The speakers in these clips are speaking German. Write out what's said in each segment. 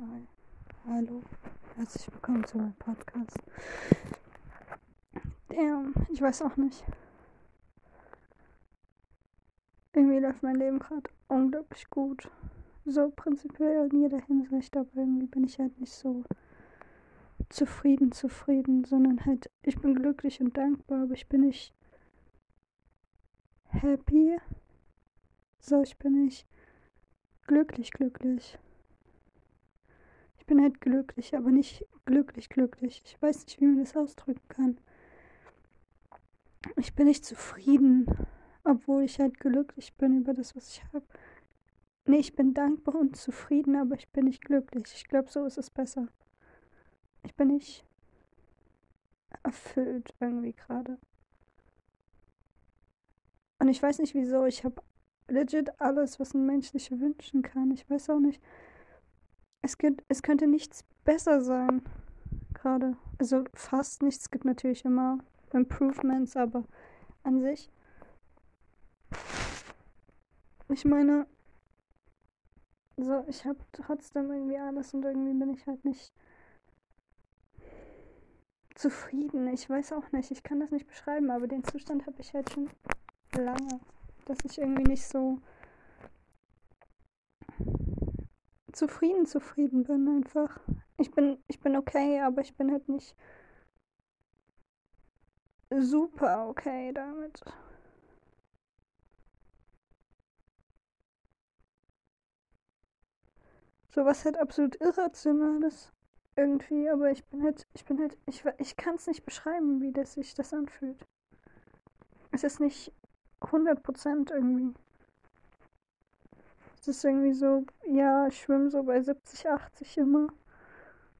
Hi. Hallo. Herzlich willkommen zu meinem Podcast. Damn, ich weiß auch nicht. Irgendwie läuft mein Leben gerade unglaublich gut. So prinzipiell in jeder Hinsicht, aber irgendwie bin ich halt nicht so zufrieden, zufrieden, sondern halt, ich bin glücklich und dankbar, aber ich bin nicht happy. So, ich bin nicht glücklich, glücklich. Ich bin halt glücklich, aber nicht glücklich, glücklich. Ich weiß nicht, wie man das ausdrücken kann. Ich bin nicht zufrieden, obwohl ich halt glücklich bin über das, was ich habe. Nee, ich bin dankbar und zufrieden, aber ich bin nicht glücklich. Ich glaube, so ist es besser. Ich bin nicht erfüllt irgendwie gerade. Und ich weiß nicht wieso. Ich habe legit alles, was ein Mensch sich wünschen kann. Ich weiß auch nicht. Es, gibt, es könnte nichts besser sein. Gerade. Also fast nichts. Es gibt natürlich immer Improvements, aber an sich. Ich meine, so, ich habe trotzdem irgendwie alles und irgendwie bin ich halt nicht zufrieden. Ich weiß auch nicht, ich kann das nicht beschreiben, aber den Zustand habe ich halt schon lange. Dass ich irgendwie nicht so zufrieden, zufrieden bin einfach. Ich bin, ich bin okay, aber ich bin halt nicht super okay damit. So was halt absolut irrationales irgendwie, aber ich bin halt, ich bin halt, ich, ich kann es nicht beschreiben, wie das sich das anfühlt. Es ist nicht 100% irgendwie. Es ist irgendwie so, ja, ich schwimme so bei 70, 80 immer.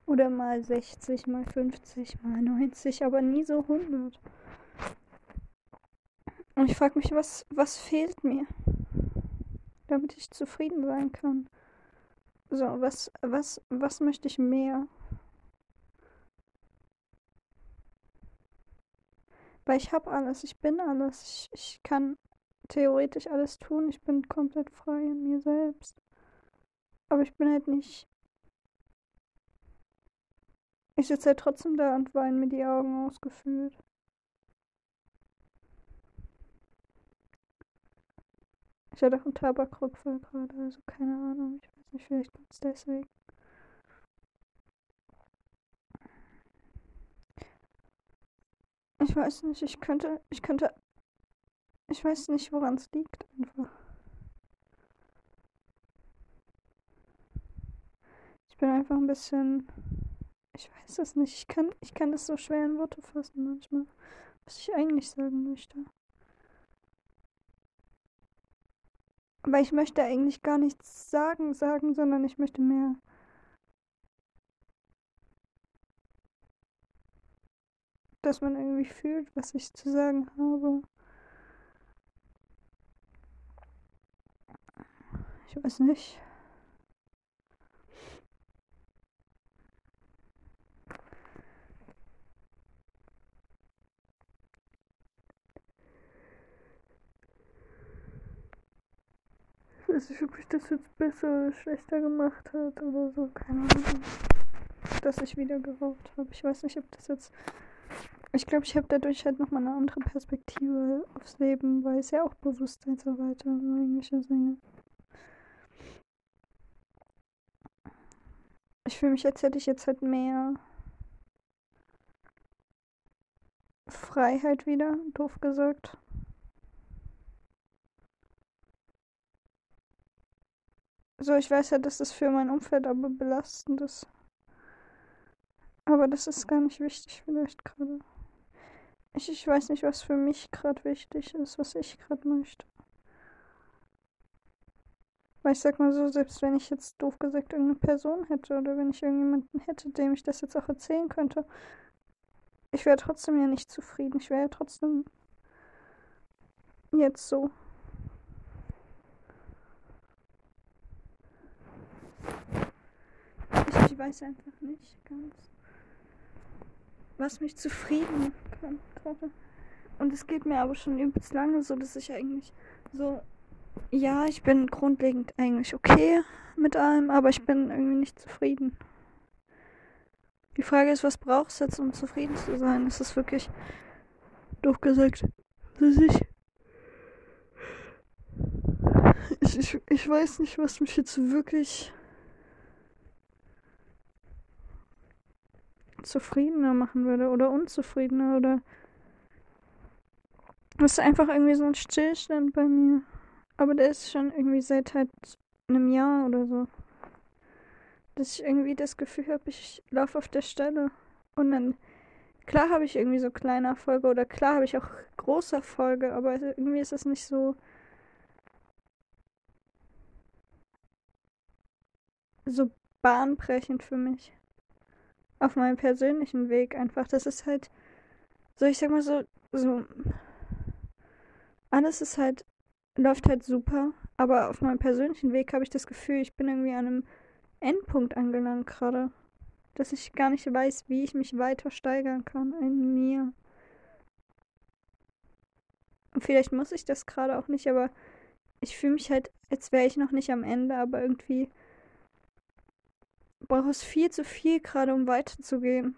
Oder mal 60, mal 50, mal 90, aber nie so 100. Und ich frage mich, was, was fehlt mir, damit ich zufrieden sein kann? So, was, was, was möchte ich mehr? Weil ich habe alles, ich bin alles, ich, ich kann theoretisch alles tun, ich bin komplett frei in mir selbst. Aber ich bin halt nicht. Ich sitze halt trotzdem da und weine mir die Augen ausgefühlt. Ich hatte auch einen Tabakrückfall gerade, also keine Ahnung, ich weiß nicht, vielleicht kommt es deswegen. Ich weiß nicht, ich könnte, ich könnte, ich weiß nicht, woran es liegt einfach. Ich bin einfach ein bisschen, ich weiß es nicht, ich kann, ich kann das so schwer in Worte fassen manchmal, was ich eigentlich sagen möchte. Aber ich möchte eigentlich gar nichts sagen, sagen, sondern ich möchte mehr dass man irgendwie fühlt, was ich zu sagen habe. Ich weiß nicht. Ich weiß nicht, ob ich das jetzt besser oder schlechter gemacht hat oder so, keine Ahnung. Dass ich wieder geraucht habe. Ich weiß nicht, ob das jetzt ich glaube, ich habe dadurch halt nochmal eine andere Perspektive aufs Leben, weil es ja auch Bewusstseinsarbeit eigentliche Sinne. Ich fühle mich, als hätte ich jetzt halt mehr Freiheit wieder, doof gesagt. So, ich weiß ja, dass das für mein Umfeld aber belastend ist. Aber das ist gar nicht wichtig vielleicht gerade. Ich, ich weiß nicht, was für mich gerade wichtig ist, was ich gerade möchte. Weil ich sag mal so, selbst wenn ich jetzt doof gesagt irgendeine Person hätte oder wenn ich irgendjemanden hätte, dem ich das jetzt auch erzählen könnte, ich wäre trotzdem ja nicht zufrieden. Ich wäre ja trotzdem jetzt so. Ich, weiß einfach nicht ganz was mich zufrieden macht. Und es geht mir aber schon übelst lange so, dass ich eigentlich so, ja, ich bin grundlegend eigentlich okay mit allem, aber ich bin irgendwie nicht zufrieden. Die Frage ist, was brauchst du jetzt, um zufrieden zu sein? Ist es wirklich, doof gesagt, dass ich, ich, ich, ich weiß nicht, was mich jetzt wirklich zufriedener machen würde oder unzufriedener oder das ist einfach irgendwie so ein Stillstand bei mir. Aber der ist schon irgendwie seit halt einem Jahr oder so. Dass ich irgendwie das Gefühl habe, ich laufe auf der Stelle. Und dann, klar habe ich irgendwie so kleine Erfolge oder klar habe ich auch große Erfolge, aber irgendwie ist es nicht so. so bahnbrechend für mich. Auf meinem persönlichen Weg einfach. Das ist halt so, ich sag mal so, so alles ist halt, läuft halt super, aber auf meinem persönlichen Weg habe ich das Gefühl, ich bin irgendwie an einem Endpunkt angelangt gerade. Dass ich gar nicht weiß, wie ich mich weiter steigern kann in mir. Und vielleicht muss ich das gerade auch nicht, aber ich fühle mich halt, als wäre ich noch nicht am Ende, aber irgendwie brauche es viel zu viel gerade, um weiterzugehen.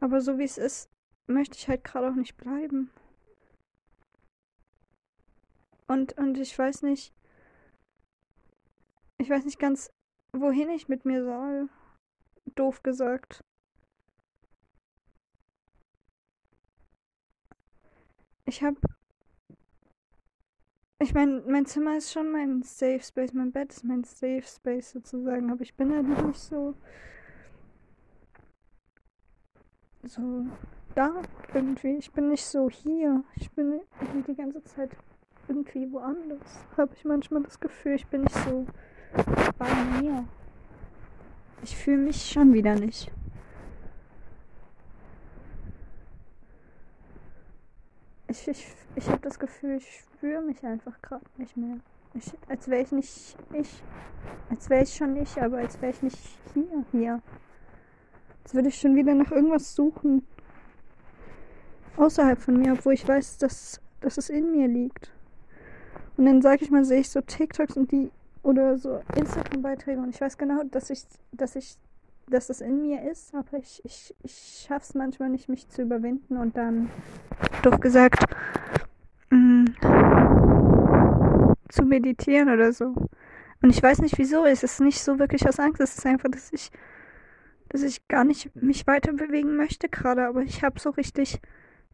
Aber so wie es ist, möchte ich halt gerade auch nicht bleiben. Und, und ich weiß nicht, ich weiß nicht ganz, wohin ich mit mir soll. Doof gesagt. Ich hab. Ich meine, mein Zimmer ist schon mein Safe Space, mein Bett ist mein Safe Space sozusagen, aber ich bin halt nicht so. so da irgendwie. Ich bin nicht so hier. Ich bin die ganze Zeit irgendwie woanders. Habe ich manchmal das Gefühl, ich bin nicht so bei mir. Ich fühle mich schon wieder nicht. Ich, ich, ich habe das Gefühl, ich spüre mich einfach gerade nicht mehr. Ich, als wäre ich nicht ich. Als wäre ich schon ich, aber als wäre ich nicht hier, hier. Als würde ich schon wieder nach irgendwas suchen, außerhalb von mir, obwohl ich weiß, dass, dass es in mir liegt. Und dann sage ich mal, sehe ich so TikToks und die oder so Instagram-Beiträge und ich weiß genau, dass ich, dass ich, dass das in mir ist, aber ich, ich, ich schaffe es manchmal nicht, mich zu überwinden und dann, doof gesagt, mh, mm, zu meditieren oder so. Und ich weiß nicht wieso, es ist nicht so wirklich aus Angst, es ist einfach, dass ich, dass ich gar nicht mich weiter bewegen möchte gerade, aber ich habe so richtig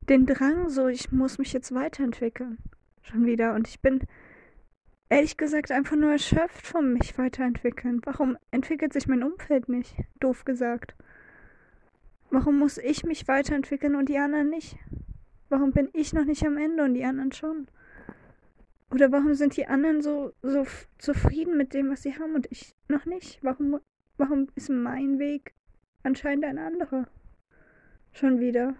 den Drang, so ich muss mich jetzt weiterentwickeln. Schon wieder. Und ich bin ehrlich gesagt einfach nur erschöpft vom mich weiterentwickeln. Warum entwickelt sich mein Umfeld nicht? Doof gesagt. Warum muss ich mich weiterentwickeln und die anderen nicht? Warum bin ich noch nicht am Ende und die anderen schon? Oder warum sind die anderen so, so zufrieden mit dem, was sie haben und ich noch nicht? Warum, warum ist mein Weg anscheinend ein anderer? Schon wieder.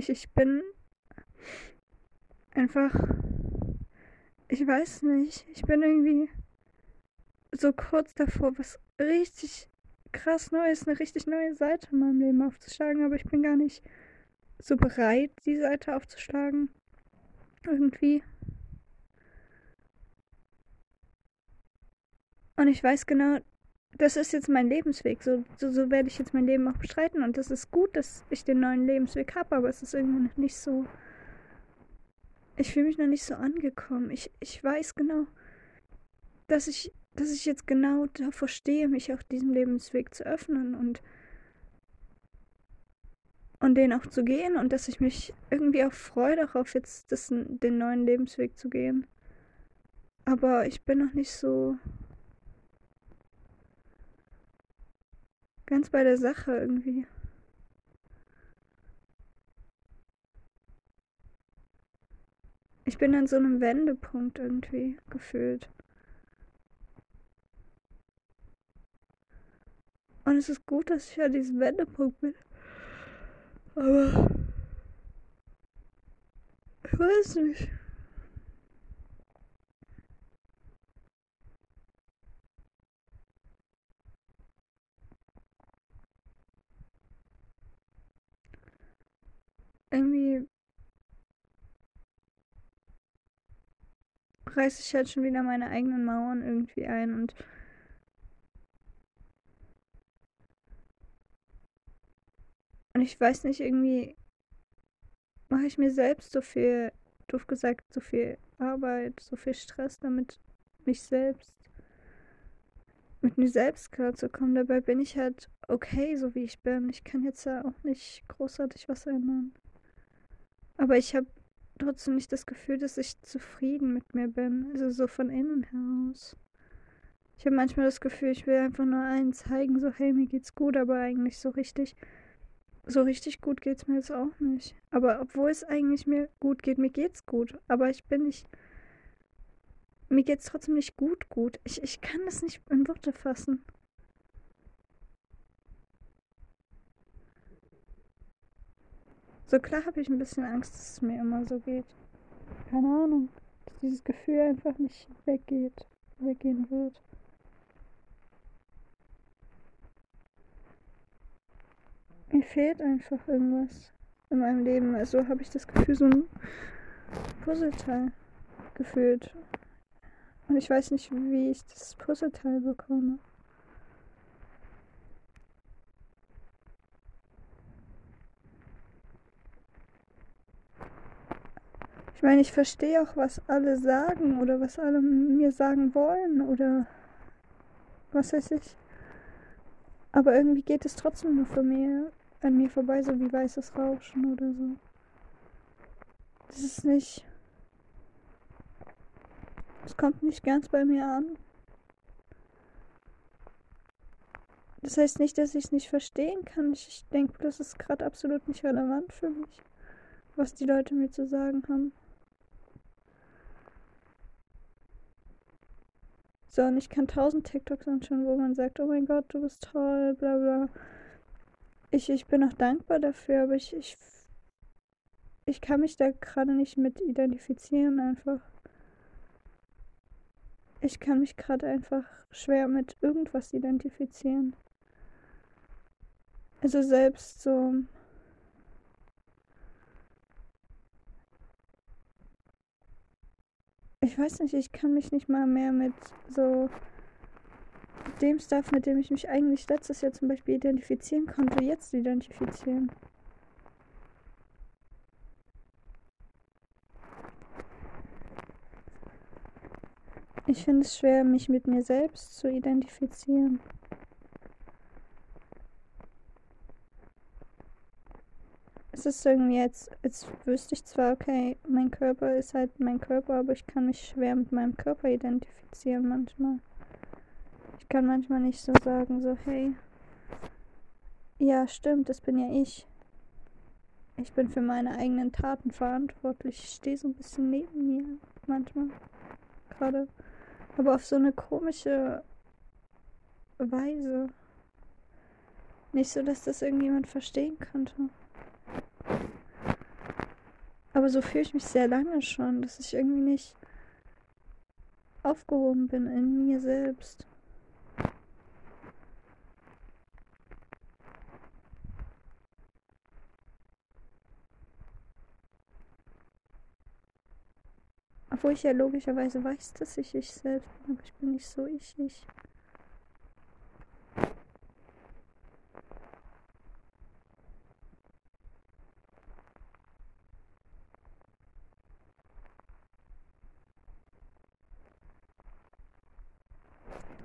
Ich, ich bin einfach. Ich weiß nicht. Ich bin irgendwie so kurz davor, was richtig krass Neues, eine richtig neue Seite in meinem Leben aufzuschlagen, aber ich bin gar nicht so bereit, die Seite aufzuschlagen. Irgendwie. Und ich weiß genau, das ist jetzt mein Lebensweg. So, so, so werde ich jetzt mein Leben auch bestreiten. Und das ist gut, dass ich den neuen Lebensweg habe, aber es ist irgendwie noch nicht so. Ich fühle mich noch nicht so angekommen. Ich, ich weiß genau, dass ich, dass ich jetzt genau davor stehe, mich auch diesem Lebensweg zu öffnen und, und den auch zu gehen und dass ich mich irgendwie auch freue darauf, jetzt das, den neuen Lebensweg zu gehen. Aber ich bin noch nicht so ganz bei der Sache irgendwie. Ich bin an so einem Wendepunkt irgendwie gefühlt. Und es ist gut, dass ich an diesem Wendepunkt bin. Aber ich weiß nicht. Irgendwie reiße ich halt schon wieder meine eigenen Mauern irgendwie ein und und ich weiß nicht, irgendwie mache ich mir selbst so viel, doof gesagt, so viel Arbeit, so viel Stress damit, mich selbst mit mir selbst klarzukommen. Dabei bin ich halt okay, so wie ich bin. Ich kann jetzt ja auch nicht großartig was ändern. Aber ich habe trotzdem nicht das Gefühl, dass ich zufrieden mit mir bin. Also so von innen heraus. Ich habe manchmal das Gefühl, ich will einfach nur allen zeigen, so hey, mir geht's gut, aber eigentlich so richtig, so richtig gut geht's mir jetzt auch nicht. Aber obwohl es eigentlich mir gut geht, mir geht's gut. Aber ich bin nicht, mir geht's trotzdem nicht gut gut. Ich, ich kann das nicht in Worte fassen. So klar habe ich ein bisschen Angst, dass es mir immer so geht. Keine Ahnung. Dass dieses Gefühl einfach nicht weggeht, weggehen wird. Mir fehlt einfach irgendwas in meinem Leben. Also habe ich das Gefühl, so ein Puzzleteil gefühlt. Und ich weiß nicht, wie ich das Puzzleteil bekomme. Ich meine, ich verstehe auch, was alle sagen oder was alle mir sagen wollen oder was weiß ich. Aber irgendwie geht es trotzdem nur von mir an mir vorbei, so wie weißes Rauschen oder so. Das ist nicht. Es kommt nicht ganz bei mir an. Das heißt nicht, dass ich es nicht verstehen kann. Ich, ich denke, das ist gerade absolut nicht relevant für mich, was die Leute mir zu sagen haben. So, und ich kann tausend TikToks anschauen, wo man sagt, oh mein Gott, du bist toll, bla bla. Ich, ich bin auch dankbar dafür, aber ich, ich, ich kann mich da gerade nicht mit identifizieren einfach. Ich kann mich gerade einfach schwer mit irgendwas identifizieren. Also selbst so ich weiß nicht, ich kann mich nicht mal mehr mit so dem Stuff, mit dem ich mich eigentlich letztes Jahr zum Beispiel identifizieren konnte, jetzt identifizieren. Ich finde es schwer, mich mit mir selbst zu identifizieren. Es ist irgendwie jetzt, jetzt wüsste ich zwar, okay, mein Körper ist halt mein Körper, aber ich kann mich schwer mit meinem Körper identifizieren manchmal. Ich kann manchmal nicht so sagen, so, hey, ja, stimmt, das bin ja ich. Ich bin für meine eigenen Taten verantwortlich. Ich stehe so ein bisschen neben mir manchmal. Gerade. Aber auf so eine komische Weise. Nicht so, dass das irgendjemand verstehen könnte. Aber so fühle ich mich sehr lange schon, dass ich irgendwie nicht aufgehoben bin in mir selbst. Obwohl ich ja logischerweise weiß, dass ich ich selbst bin, aber ich bin nicht so ich ich.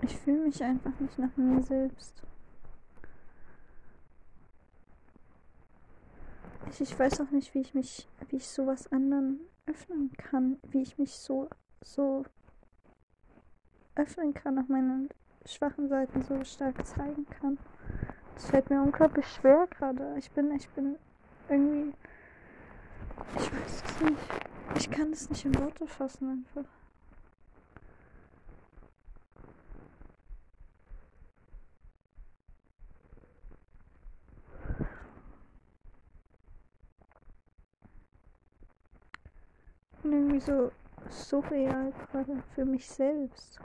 Ich fühle mich einfach nicht nach mir selbst. Ich, ich weiß auch nicht, wie ich mich, wie ich sowas anderen öffnen kann, wie ich mich so, so öffnen kann, nach meinen schwachen Seiten so stark zeigen kann. Das fällt mir unglaublich schwer gerade. Ich bin, ich bin irgendwie, ich weiß es nicht. Ich kann es nicht in Worte fassen einfach. Also, so surreal gerade für mich selbst.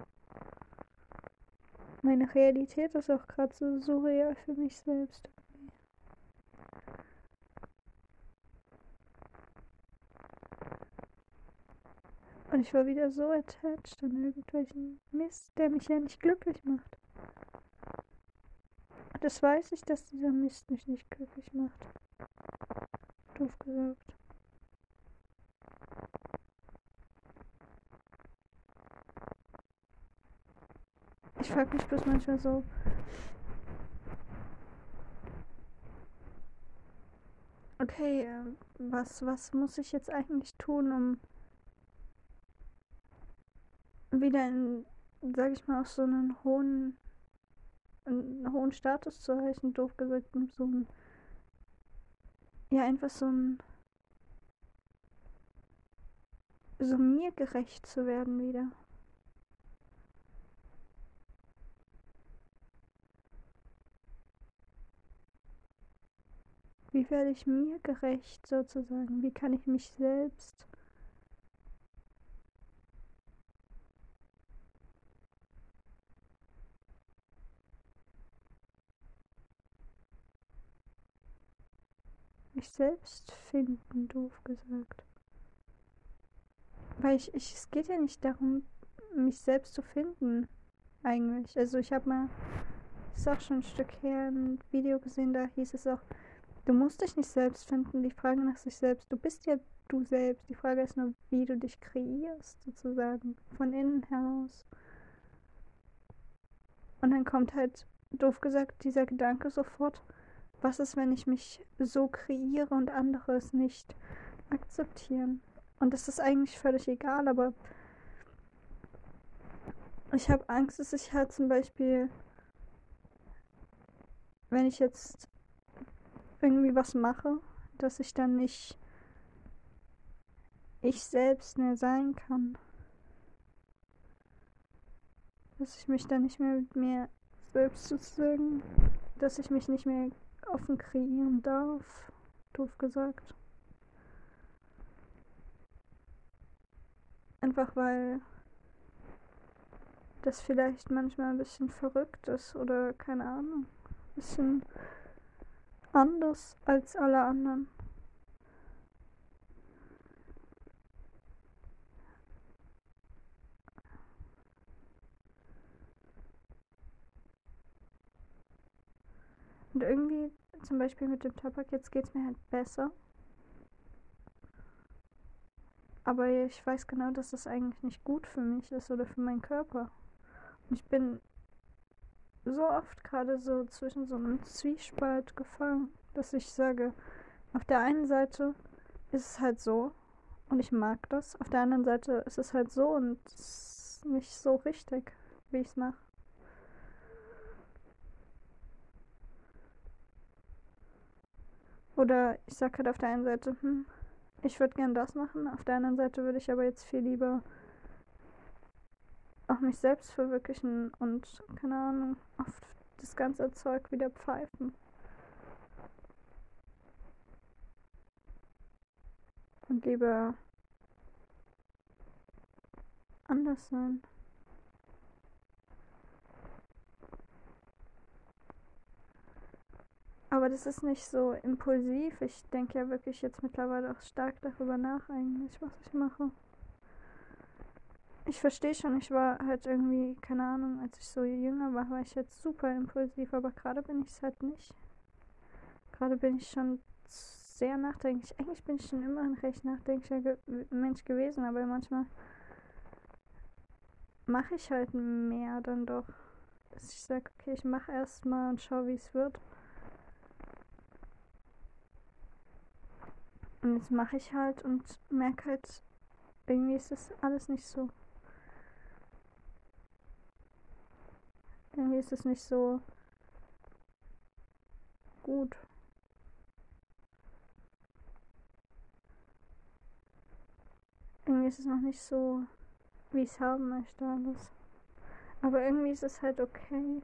Meine Realität ist auch gerade so surreal für mich selbst. Und ich war wieder so attached an irgendwelchen Mist, der mich ja nicht glücklich macht. Und das weiß ich, dass dieser Mist mich nicht glücklich macht. Doof gesagt. Ich frage mich bloß manchmal so, okay, äh, was, was muss ich jetzt eigentlich tun, um wieder in, sag ich mal, auf so einen hohen, einen hohen Status zu erreichen, doof gesagt, so ein, ja, einfach so ein, so mir gerecht zu werden wieder. Wie werde ich mir gerecht sozusagen? Wie kann ich mich selbst mich selbst finden, doof gesagt. Weil ich, ich, es geht ja nicht darum, mich selbst zu finden, eigentlich. Also ich habe mal, ist auch schon ein Stück her, ein Video gesehen, da hieß es auch, Du musst dich nicht selbst finden. Die Frage nach sich selbst. Du bist ja du selbst. Die Frage ist nur, wie du dich kreierst, sozusagen. Von innen heraus. Und dann kommt halt, doof gesagt, dieser Gedanke sofort, was ist, wenn ich mich so kreiere und andere es nicht akzeptieren? Und das ist eigentlich völlig egal, aber ich habe Angst, dass ich halt zum Beispiel, wenn ich jetzt irgendwie was mache, dass ich dann nicht ich selbst mehr sein kann. Dass ich mich dann nicht mehr mit mir selbst sozusagen, dass ich mich nicht mehr offen kreieren darf, doof gesagt. Einfach weil das vielleicht manchmal ein bisschen verrückt ist oder keine Ahnung. Ein bisschen anders als alle anderen. Und irgendwie, zum Beispiel mit dem Tabak, jetzt geht es mir halt besser. Aber ich weiß genau, dass das eigentlich nicht gut für mich ist oder für meinen Körper. Und ich bin so oft gerade so zwischen so einem Zwiespalt gefangen, dass ich sage, auf der einen Seite ist es halt so und ich mag das, auf der anderen Seite ist es halt so und es ist nicht so richtig, wie ich es mache. Oder ich sage halt auf der einen Seite, hm, ich würde gern das machen, auf der anderen Seite würde ich aber jetzt viel lieber auch mich selbst verwirklichen und, keine Ahnung, auf das ganze Zeug wieder pfeifen. Und lieber anders sein. Aber das ist nicht so impulsiv. Ich denke ja wirklich jetzt mittlerweile auch stark darüber nach, eigentlich, was ich mache. Ich verstehe schon, ich war halt irgendwie, keine Ahnung, als ich so jünger war, war ich jetzt super impulsiv, aber gerade bin ich es halt nicht. Gerade bin ich schon sehr nachdenklich. Eigentlich bin ich schon immer ein recht nachdenklicher Ge Mensch gewesen, aber manchmal mache ich halt mehr dann doch. Dass ich sage, okay, ich mache erstmal und schaue, wie es wird. Und jetzt mache ich halt und merke halt, irgendwie ist das alles nicht so Irgendwie ist es nicht so gut. Irgendwie ist es noch nicht so, wie ich es haben möchte alles. Aber irgendwie ist es halt okay.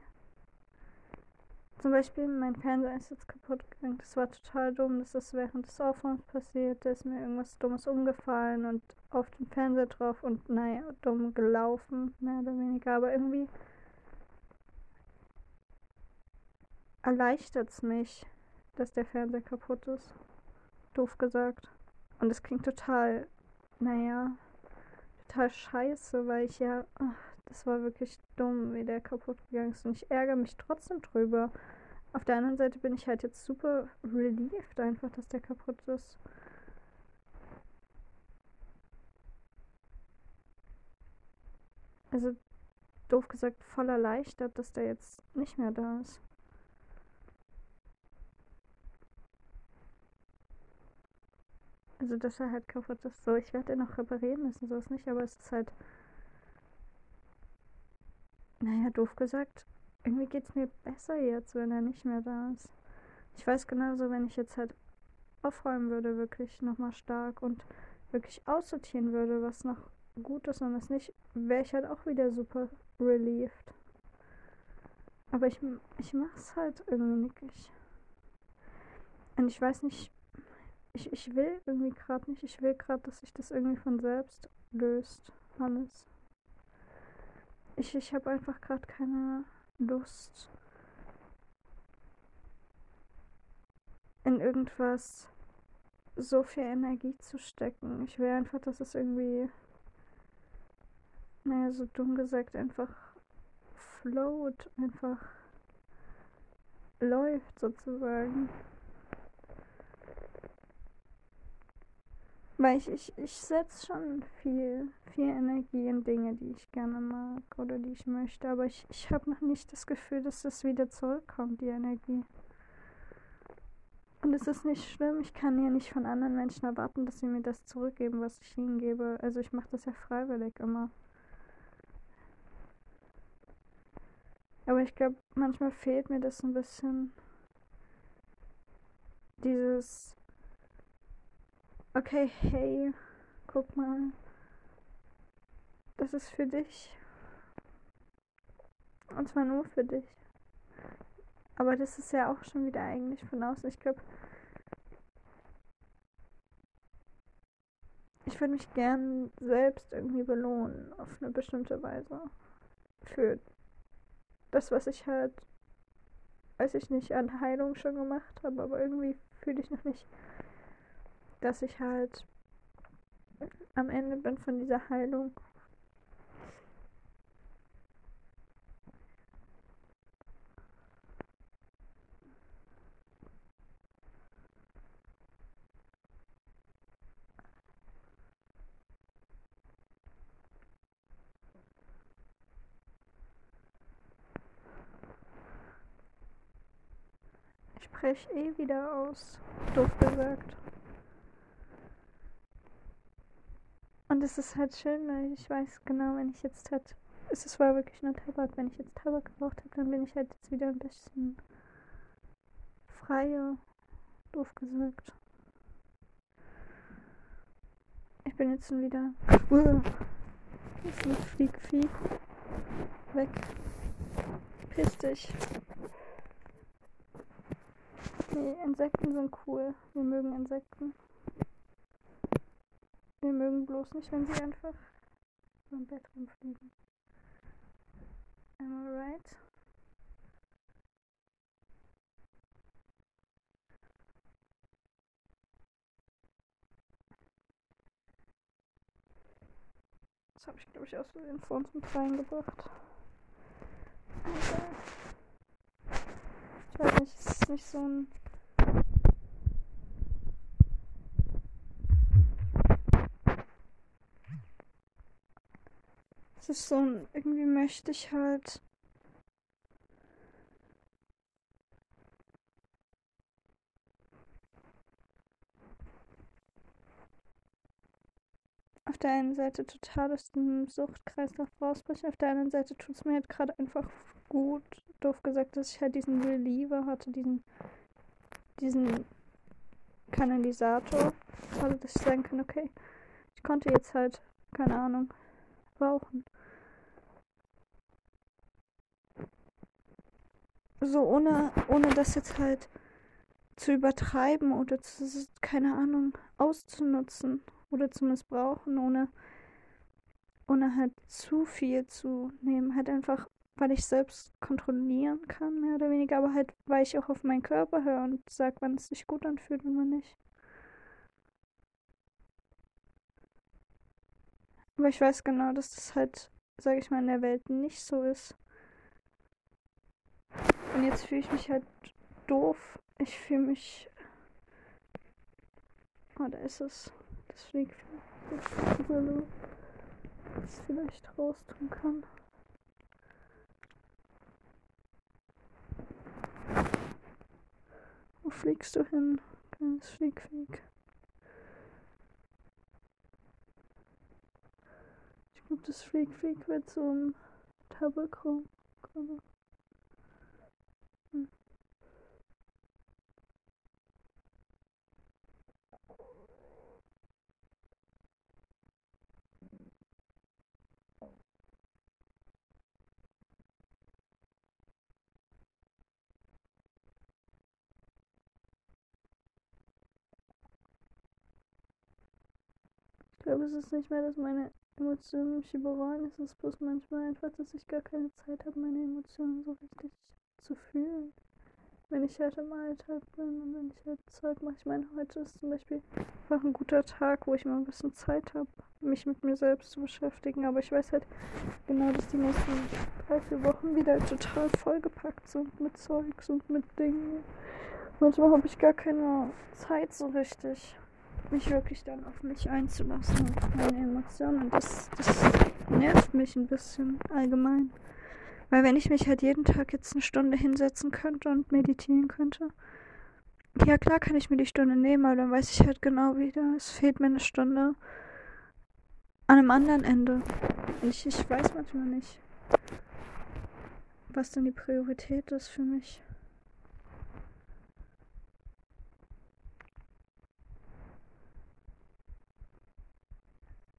Zum Beispiel, mein Fernseher ist jetzt kaputt gegangen. Das war total dumm. Das ist während des Aufräumens passiert. Da ist mir irgendwas Dummes umgefallen und auf den Fernseher drauf und naja, dumm gelaufen, mehr oder weniger. Aber irgendwie erleichtert es mich, dass der Fernseher kaputt ist. Doof gesagt. Und es klingt total, naja, total scheiße, weil ich ja, ach, das war wirklich dumm, wie der kaputt gegangen ist. Und ich ärgere mich trotzdem drüber. Auf der anderen Seite bin ich halt jetzt super relieved einfach, dass der kaputt ist. Also, doof gesagt, voll erleichtert, dass der jetzt nicht mehr da ist. Also, dass er halt kaputt ist. So, ich werde ihn noch reparieren müssen, so ist nicht, aber es ist halt. Naja, doof gesagt, irgendwie geht es mir besser jetzt, wenn er nicht mehr da ist. Ich weiß genauso, wenn ich jetzt halt aufräumen würde, wirklich nochmal stark und wirklich aussortieren würde, was noch gut ist und was nicht, wäre ich halt auch wieder super relieved. Aber ich, ich mach's halt irgendwie nicht. Und ich weiß nicht, ich, ich will irgendwie gerade nicht. Ich will gerade, dass sich das irgendwie von selbst löst. Alles. Ich, ich habe einfach gerade keine Lust in irgendwas so viel Energie zu stecken. Ich will einfach, dass es irgendwie, naja, so dumm gesagt, einfach float, einfach läuft sozusagen. Weil ich, ich, ich setze schon viel, viel Energie in Dinge, die ich gerne mag oder die ich möchte, aber ich, ich habe noch nicht das Gefühl, dass das wieder zurückkommt, die Energie. Und es ist nicht schlimm, ich kann ja nicht von anderen Menschen erwarten, dass sie mir das zurückgeben, was ich ihnen gebe. Also ich mache das ja freiwillig immer. Aber ich glaube, manchmal fehlt mir das ein bisschen. Dieses okay, hey, guck mal, das ist für dich. Und zwar nur für dich. Aber das ist ja auch schon wieder eigentlich von außen. Ich glaube, ich würde mich gern selbst irgendwie belohnen auf eine bestimmte Weise. Für das, was ich halt, weiß ich nicht, an Heilung schon gemacht habe, aber irgendwie fühle ich noch nicht dass ich halt am Ende bin von dieser Heilung. Ich spreche eh wieder aus, doof gesagt. Und es ist halt schön, weil ich weiß genau, wenn ich jetzt halt. Es war wirklich nur Tabak. Wenn ich jetzt Tabak geraucht habe, dann bin ich halt jetzt wieder ein bisschen freier. Doof gesagt. Ich bin jetzt schon wieder. Uh, jetzt ein Fliegvieh. Weg. Piss dich. Nee, Insekten sind cool. Wir mögen Insekten. Wir mögen bloß nicht, wenn sie einfach dem Bett rumfliegen. Am I right? Das habe ich, glaube ich, aus Versehen vor uns mit reingebracht. Ich weiß nicht, es ist nicht so ein Das ist so ein, irgendwie möchte ich halt. Auf der einen Seite total aus dem Suchtkreislauf rausbrechen, auf der anderen Seite tut es mir halt gerade einfach gut, doof gesagt, dass ich halt diesen Reliever hatte, diesen, diesen Kanalisator, also dass ich sagen kann, okay, ich konnte jetzt halt, keine Ahnung, rauchen. so ohne, ohne das jetzt halt zu übertreiben oder zu, keine Ahnung, auszunutzen oder zu missbrauchen, ohne, ohne halt zu viel zu nehmen. Halt einfach, weil ich selbst kontrollieren kann, mehr oder weniger, aber halt, weil ich auch auf meinen Körper höre und sage, wann es sich gut anfühlt und wann nicht. Aber ich weiß genau, dass das halt, sage ich mal, in der Welt nicht so ist. Und jetzt fühle ich mich halt doof. Ich fühle mich. Oh, da ist es. Das fliegt. Das vielleicht raus tun kann. Wo fliegst du hin? Kleines Fliegflieg. Glaube, das Fliegflieg wird so ein Tabakraum. Hm. Ich glaube, es ist nicht mehr, dass meine Emotionen mich überrollen. Es ist bloß manchmal einfach, dass ich gar keine Zeit habe, meine Emotionen so richtig zu fühlen. Wenn ich halt im Alltag bin und wenn ich halt Zeug mache. Ich meine, heute ist zum Beispiel einfach ein guter Tag, wo ich mal ein bisschen Zeit habe, mich mit mir selbst zu beschäftigen. Aber ich weiß halt genau, dass die nächsten drei, vier Wochen wieder total vollgepackt sind mit Zeugs und mit Dingen. Manchmal habe ich gar keine Zeit so richtig mich wirklich dann auf mich einzulassen und meine Emotionen. Das, das nervt mich ein bisschen allgemein. Weil wenn ich mich halt jeden Tag jetzt eine Stunde hinsetzen könnte und meditieren könnte, ja klar kann ich mir die Stunde nehmen, aber dann weiß ich halt genau wieder, es fehlt mir eine Stunde an einem anderen Ende. Ich, ich weiß manchmal nicht, was denn die Priorität ist für mich.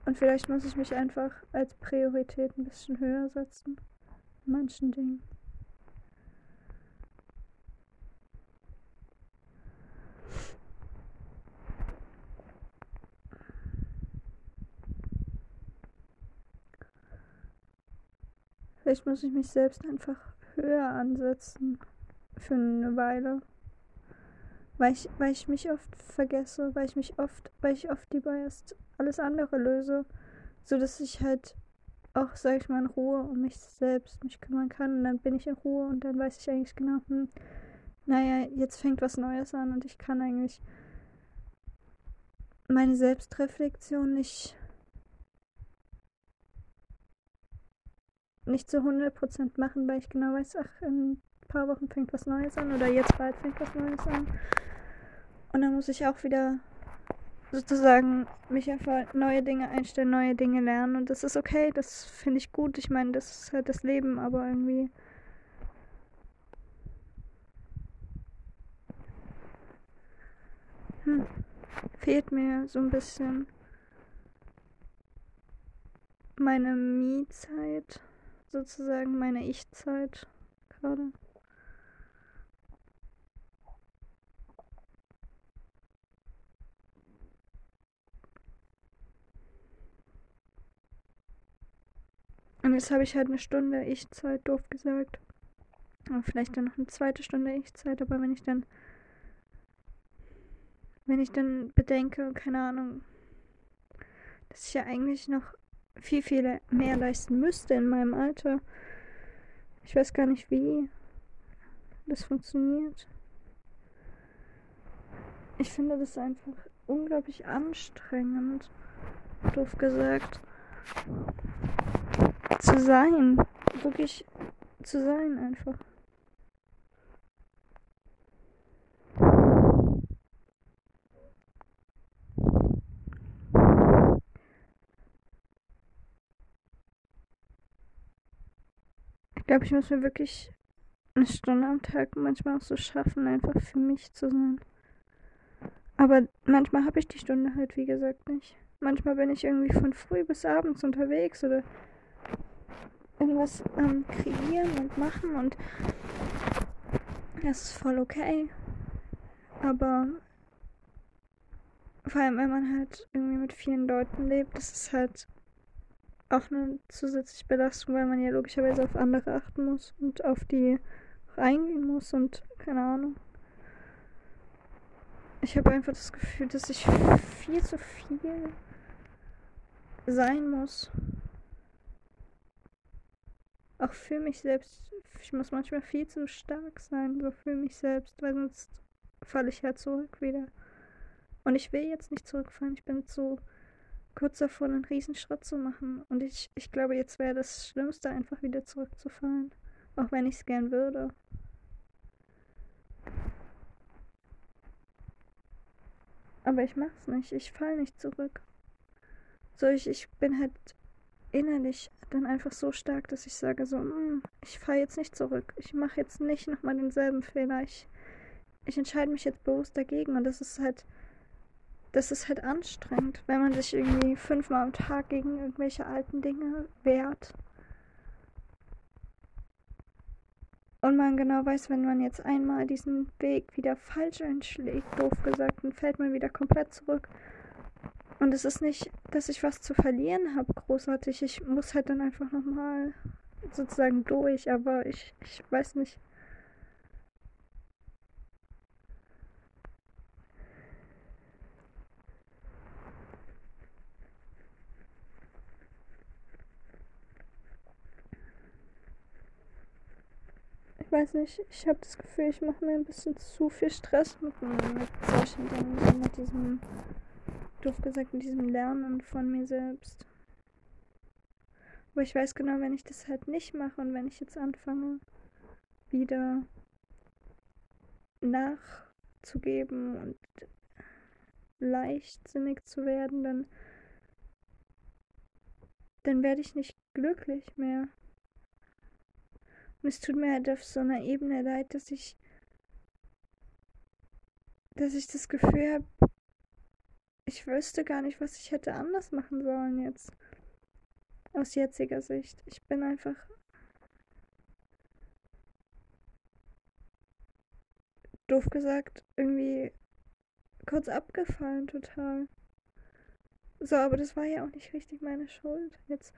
Und vielleicht muss ich mich einfach als Priorität ein bisschen höher setzen. In manchen Dingen. Vielleicht muss ich mich selbst einfach höher ansetzen. Für eine Weile. Weil ich, weil ich mich oft vergesse, weil ich mich oft, weil ich oft lieber erst alles andere löse, so dass ich halt auch, sag ich mal, in Ruhe um mich selbst mich kümmern kann und dann bin ich in Ruhe und dann weiß ich eigentlich genau, hm, naja, jetzt fängt was Neues an und ich kann eigentlich meine Selbstreflexion nicht nicht zu 100% machen, weil ich genau weiß, ach, in ein paar Wochen fängt was Neues an oder jetzt bald fängt was Neues an. Und dann muss ich auch wieder sozusagen mich einfach neue Dinge einstellen, neue Dinge lernen. Und das ist okay, das finde ich gut. Ich meine, das ist halt das Leben, aber irgendwie. Hm, fehlt mir so ein bisschen meine Me-Zeit, sozusagen meine Ich-Zeit gerade. Und jetzt habe ich halt eine Stunde Ich-Zeit, doof gesagt. Und vielleicht dann noch eine zweite Stunde Ich-Zeit, aber wenn ich dann. Wenn ich dann bedenke, keine Ahnung, dass ich ja eigentlich noch viel, viel mehr leisten müsste in meinem Alter. Ich weiß gar nicht, wie das funktioniert. Ich finde das einfach unglaublich anstrengend, doof gesagt zu sein. Wirklich zu sein einfach. Ich glaube, ich muss mir wirklich eine Stunde am Tag manchmal auch so schaffen, einfach für mich zu sein. Aber manchmal habe ich die Stunde halt, wie gesagt, nicht. Manchmal bin ich irgendwie von früh bis abends unterwegs oder irgendwas ähm, kreieren und machen und das ist voll okay. Aber vor allem, wenn man halt irgendwie mit vielen Leuten lebt, das ist halt auch eine zusätzliche Belastung, weil man ja logischerweise auf andere achten muss und auf die reingehen muss und keine Ahnung. Ich habe einfach das Gefühl, dass ich viel zu viel sein muss. Auch für mich selbst. Ich muss manchmal viel zu stark sein, so für mich selbst, weil sonst falle ich ja zurück wieder. Und ich will jetzt nicht zurückfallen. Ich bin so kurz davor, einen Riesenschritt zu machen. Und ich, ich glaube, jetzt wäre das Schlimmste, einfach wieder zurückzufallen. Auch wenn ich es gern würde. Aber ich mach's nicht. Ich fall nicht zurück. So, ich, ich bin halt innerlich dann einfach so stark, dass ich sage so, mm, ich fall jetzt nicht zurück. Ich mache jetzt nicht nochmal denselben Fehler. Ich, ich entscheide mich jetzt bewusst dagegen. Und das ist halt, das ist halt anstrengend, wenn man sich irgendwie fünfmal am Tag gegen irgendwelche alten Dinge wehrt. Und man genau weiß, wenn man jetzt einmal diesen Weg wieder falsch einschlägt, doof gesagt, dann fällt man wieder komplett zurück. Und es ist nicht, dass ich was zu verlieren habe, großartig. Ich muss halt dann einfach nochmal sozusagen durch, aber ich, ich weiß nicht. ich weiß nicht, ich habe das Gefühl, ich mache mir ein bisschen zu viel Stress mit, mit solchen Dingen, mit diesem, doof gesagt, mit diesem Lernen von mir selbst. Aber ich weiß genau, wenn ich das halt nicht mache und wenn ich jetzt anfange, wieder nachzugeben und leichtsinnig zu werden, dann, dann werde ich nicht glücklich mehr. Und es tut mir halt auf so einer Ebene leid, dass ich, dass ich das Gefühl habe, ich wüsste gar nicht, was ich hätte anders machen sollen jetzt. Aus jetziger Sicht. Ich bin einfach. Doof gesagt, irgendwie kurz abgefallen total. So, aber das war ja auch nicht richtig meine Schuld. Jetzt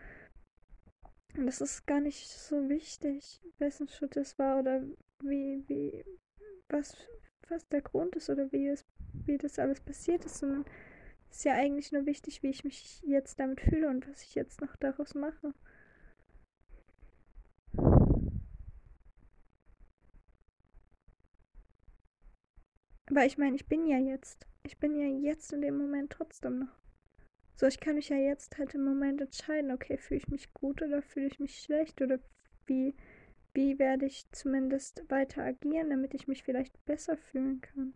und das ist gar nicht so wichtig, wessen Schritt es war oder wie, wie, was, was der Grund ist oder wie es, wie das alles passiert ist, sondern ist ja eigentlich nur wichtig, wie ich mich jetzt damit fühle und was ich jetzt noch daraus mache. Aber ich meine, ich bin ja jetzt. Ich bin ja jetzt in dem Moment trotzdem noch. So, ich kann mich ja jetzt halt im Moment entscheiden, okay, fühle ich mich gut oder fühle ich mich schlecht oder wie, wie werde ich zumindest weiter agieren, damit ich mich vielleicht besser fühlen kann.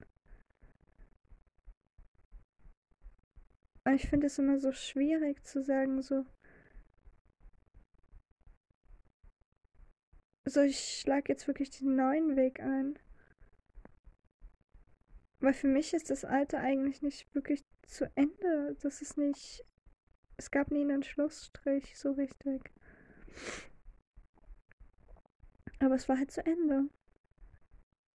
Und ich finde es immer so schwierig zu sagen, so, so ich schlage jetzt wirklich den neuen Weg ein. Weil für mich ist das Alte eigentlich nicht wirklich zu Ende. Das ist nicht. Es gab nie einen Schlussstrich so richtig. Aber es war halt zu Ende.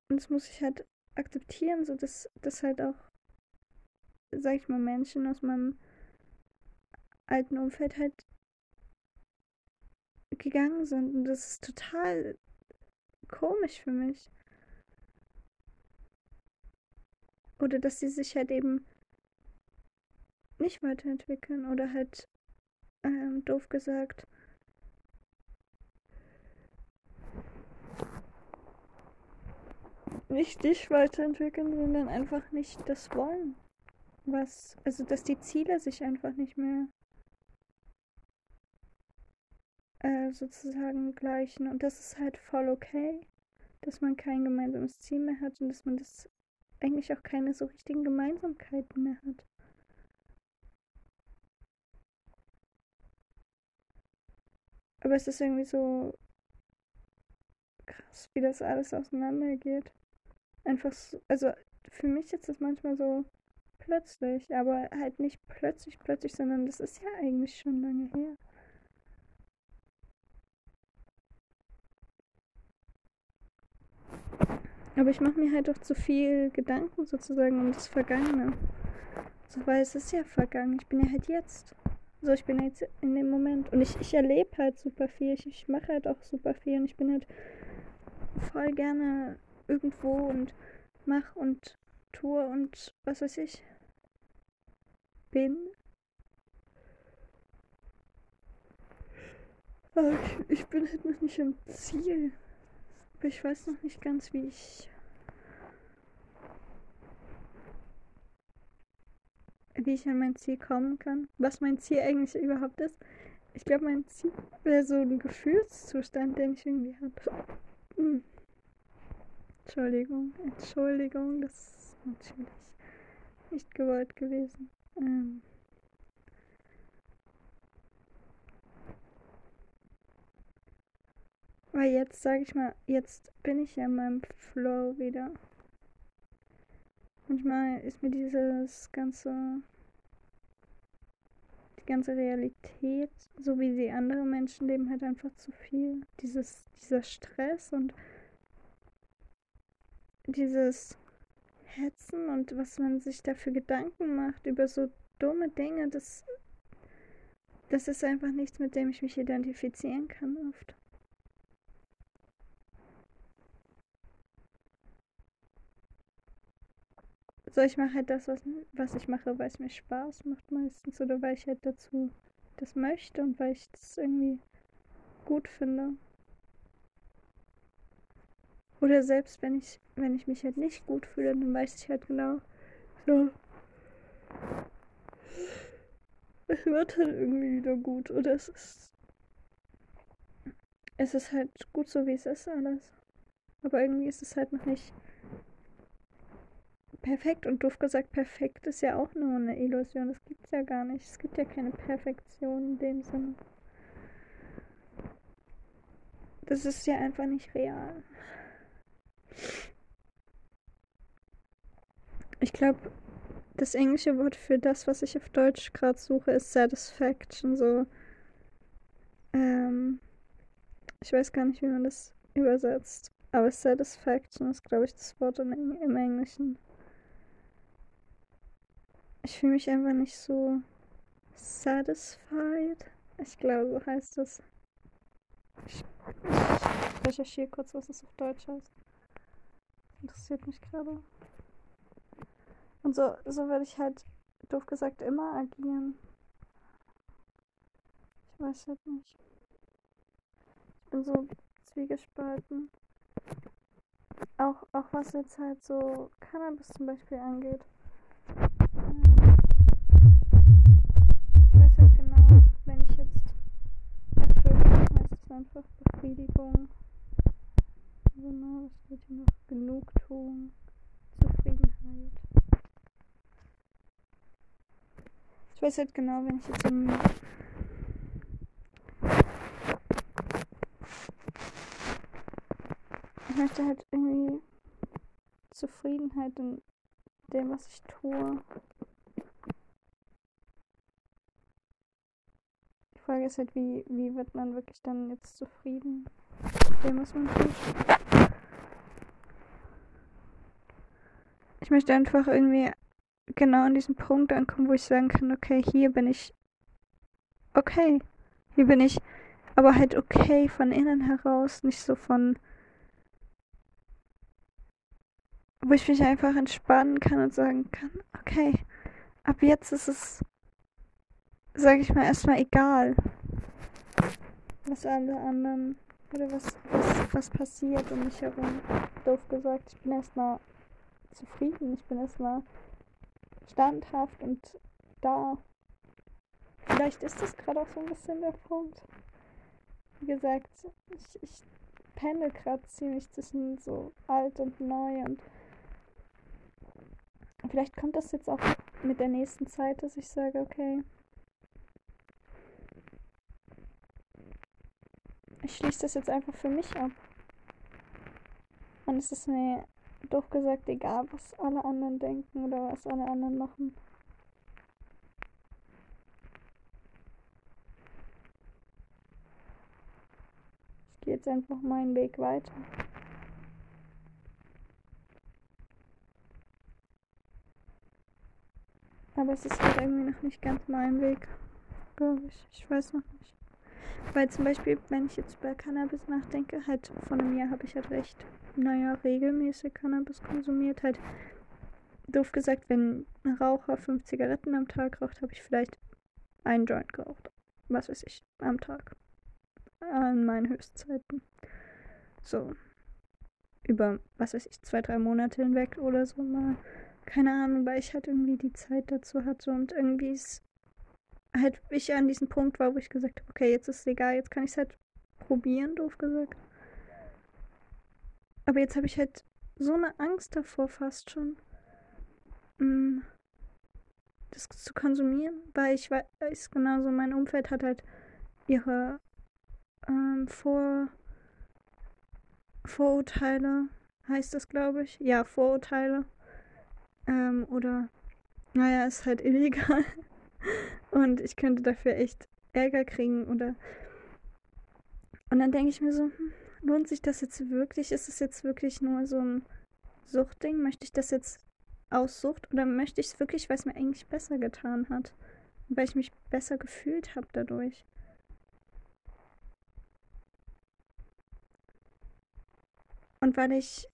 Und das muss ich halt akzeptieren, so dass, dass halt auch, sag ich mal, Menschen aus meinem alten Umfeld halt gegangen sind. Und das ist total komisch für mich. Oder dass sie sich halt eben nicht weiterentwickeln oder halt, ähm, doof gesagt, nicht dich weiterentwickeln, sondern einfach nicht das wollen. Was, also dass die Ziele sich einfach nicht mehr äh, sozusagen gleichen. Und das ist halt voll okay, dass man kein gemeinsames Ziel mehr hat und dass man das eigentlich auch keine so richtigen Gemeinsamkeiten mehr hat. Aber es ist irgendwie so krass, wie das alles auseinandergeht. Einfach so, also für mich ist das manchmal so plötzlich, aber halt nicht plötzlich, plötzlich, sondern das ist ja eigentlich schon lange her. Aber ich mache mir halt auch zu viel Gedanken sozusagen um das Vergangene. So, weil es ist ja vergangen. Ich bin ja halt jetzt. So, ich bin jetzt in dem Moment. Und ich, ich erlebe halt super viel. Ich, ich mache halt auch super viel. Und ich bin halt voll gerne irgendwo und mach und tue und was weiß ich. Bin. ich, ich bin halt noch nicht am Ziel. Aber ich weiß noch nicht ganz, wie ich. Wie ich an mein Ziel kommen kann. Was mein Ziel eigentlich überhaupt ist. Ich glaube, mein Ziel wäre so ein Gefühlszustand, den ich irgendwie habe. Hm. Entschuldigung, Entschuldigung, das ist natürlich nicht gewollt gewesen. Ähm. Weil jetzt, sage ich mal, jetzt bin ich ja in meinem Flow wieder. Manchmal ist mir dieses ganze, die ganze Realität, so wie sie andere Menschen leben, halt einfach zu viel. Dieses, dieser Stress und dieses Hetzen und was man sich dafür Gedanken macht über so dumme Dinge, das, das ist einfach nichts, mit dem ich mich identifizieren kann oft. So, ich mache halt das, was, was ich mache, weil es mir Spaß macht meistens oder weil ich halt dazu das möchte und weil ich das irgendwie gut finde. Oder selbst wenn ich, wenn ich mich halt nicht gut fühle, dann weiß ich halt genau, so. Es wird halt irgendwie wieder gut. Oder es ist. Es ist halt gut so, wie es ist, alles. Aber irgendwie ist es halt noch nicht perfekt. Und doof gesagt, perfekt ist ja auch nur eine Illusion. Das gibt es ja gar nicht. Es gibt ja keine Perfektion in dem Sinne. Das ist ja einfach nicht real. Ich glaube, das englische Wort für das, was ich auf Deutsch gerade suche, ist Satisfaction. So, ähm, ich weiß gar nicht, wie man das übersetzt. Aber Satisfaction ist, glaube ich, das Wort im, im Englischen. Ich fühle mich einfach nicht so satisfied. Ich glaube, so heißt es. Ich recherchiere kurz, was es auf Deutsch heißt. Interessiert mich gerade. Und so, so werde ich halt, doof gesagt, immer agieren. Ich weiß halt nicht. Ich bin so zwiegespalten. Auch, auch was jetzt halt so Cannabis zum Beispiel angeht. Ich weiß halt genau, wenn ich jetzt erfüllt heißt es einfach Befriedigung. Genau, was steht hier noch? Genugtuung, Zufriedenheit. Ich weiß halt genau, wenn ich jetzt im ich möchte halt irgendwie Zufriedenheit in dem, was ich tue. Die Frage ist halt, wie, wie wird man wirklich dann jetzt zufrieden dem, was man tut. Ich möchte einfach irgendwie genau an diesem Punkt ankommen, wo ich sagen kann, okay, hier bin ich okay. Hier bin ich aber halt okay von innen heraus, nicht so von wo ich mich einfach entspannen kann und sagen kann, okay, ab jetzt ist es, sage ich mal, erstmal egal, was alle anderen oder was, was, was passiert um mich herum. Doof gesagt, ich bin erstmal zufrieden, ich bin erstmal standhaft und da. Vielleicht ist das gerade auch so ein bisschen der Punkt. Wie gesagt, ich, ich pendel gerade ziemlich zwischen so alt und neu und vielleicht kommt das jetzt auch mit der nächsten Zeit, dass ich sage, okay, ich schließe das jetzt einfach für mich ab. Und es ist mir doch gesagt, egal was alle anderen denken oder was alle anderen machen. Ich gehe jetzt einfach meinen Weg weiter. Aber es ist halt irgendwie noch nicht ganz mein Weg, glaube ich. Ich weiß noch nicht. Weil zum Beispiel, wenn ich jetzt über Cannabis nachdenke, halt vor einem Jahr habe ich halt recht, naja, regelmäßig Cannabis konsumiert. Halt, doof gesagt, wenn ein Raucher fünf Zigaretten am Tag raucht, habe ich vielleicht einen Joint geraucht. Was weiß ich, am Tag. an meinen Höchstzeiten. So. Über, was weiß ich, zwei, drei Monate hinweg oder so mal. Keine Ahnung, weil ich halt irgendwie die Zeit dazu hatte und irgendwie ist halt ich an diesem Punkt war, wo ich gesagt habe, okay, jetzt ist es egal, jetzt kann ich es halt probieren, doof gesagt. Aber jetzt habe ich halt so eine Angst davor fast schon, mm, das zu konsumieren, weil ich weiß genauso, mein Umfeld hat halt ihre ähm, Vor Vorurteile, heißt das, glaube ich. Ja, Vorurteile. Ähm, oder, naja, ist halt illegal. Und ich könnte dafür echt Ärger kriegen oder. Und dann denke ich mir so, hm, lohnt sich das jetzt wirklich? Ist es jetzt wirklich nur so ein Suchtding? Möchte ich das jetzt aus Sucht oder möchte ich es wirklich, weil es mir eigentlich besser getan hat? Weil ich mich besser gefühlt habe dadurch? Und weil ich.